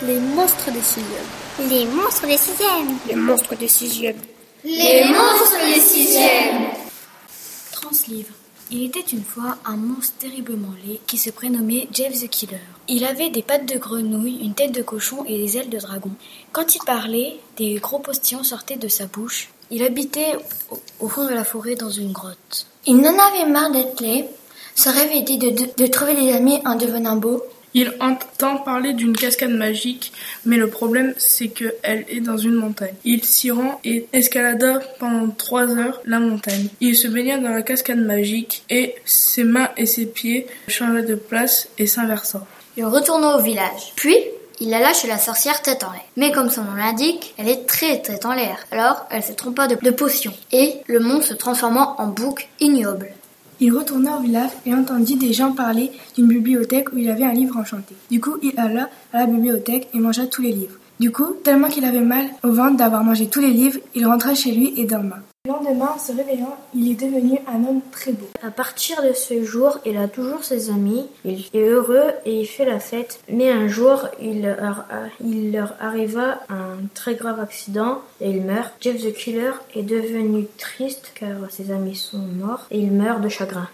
Les monstres des sixièmes. Les monstres des sixièmes. Les monstres des sixièmes. Les monstres des sixièmes. Translivre. Il était une fois un monstre terriblement laid qui se prénommait Jeff the Killer. Il avait des pattes de grenouille, une tête de cochon et des ailes de dragon. Quand il parlait, des gros postillons sortaient de sa bouche. Il habitait au, au fond de la forêt dans une grotte. Il n'en avait marre d'être laid. Son rêve était de, de, de trouver des amis en devenant beau. Il entend parler d'une cascade magique, mais le problème c'est qu'elle est dans une montagne. Il s'y rend et escalada pendant trois heures la montagne. Il se baigna dans la cascade magique et ses mains et ses pieds changeaient de place et s'inversa. Il retourna au village. Puis, il alla chez la sorcière tête en l'air. Mais comme son nom l'indique, elle est très tête en l'air. Alors, elle se trompa de, de potion. Et le monstre se transforma en bouc ignoble. Il retourna au village et entendit des gens parler d'une bibliothèque où il avait un livre enchanté. Du coup, il alla à la bibliothèque et mangea tous les livres. Du coup, tellement qu'il avait mal au ventre d'avoir mangé tous les livres, il rentra chez lui et dorma. Le lendemain, se réveillant, il est devenu un homme très beau. À partir de ce jour, il a toujours ses amis, il est heureux et il fait la fête. Mais un jour, il leur, il leur arriva un très grave accident et il meurt. Jeff the Killer est devenu triste car ses amis sont morts et il meurt de chagrin.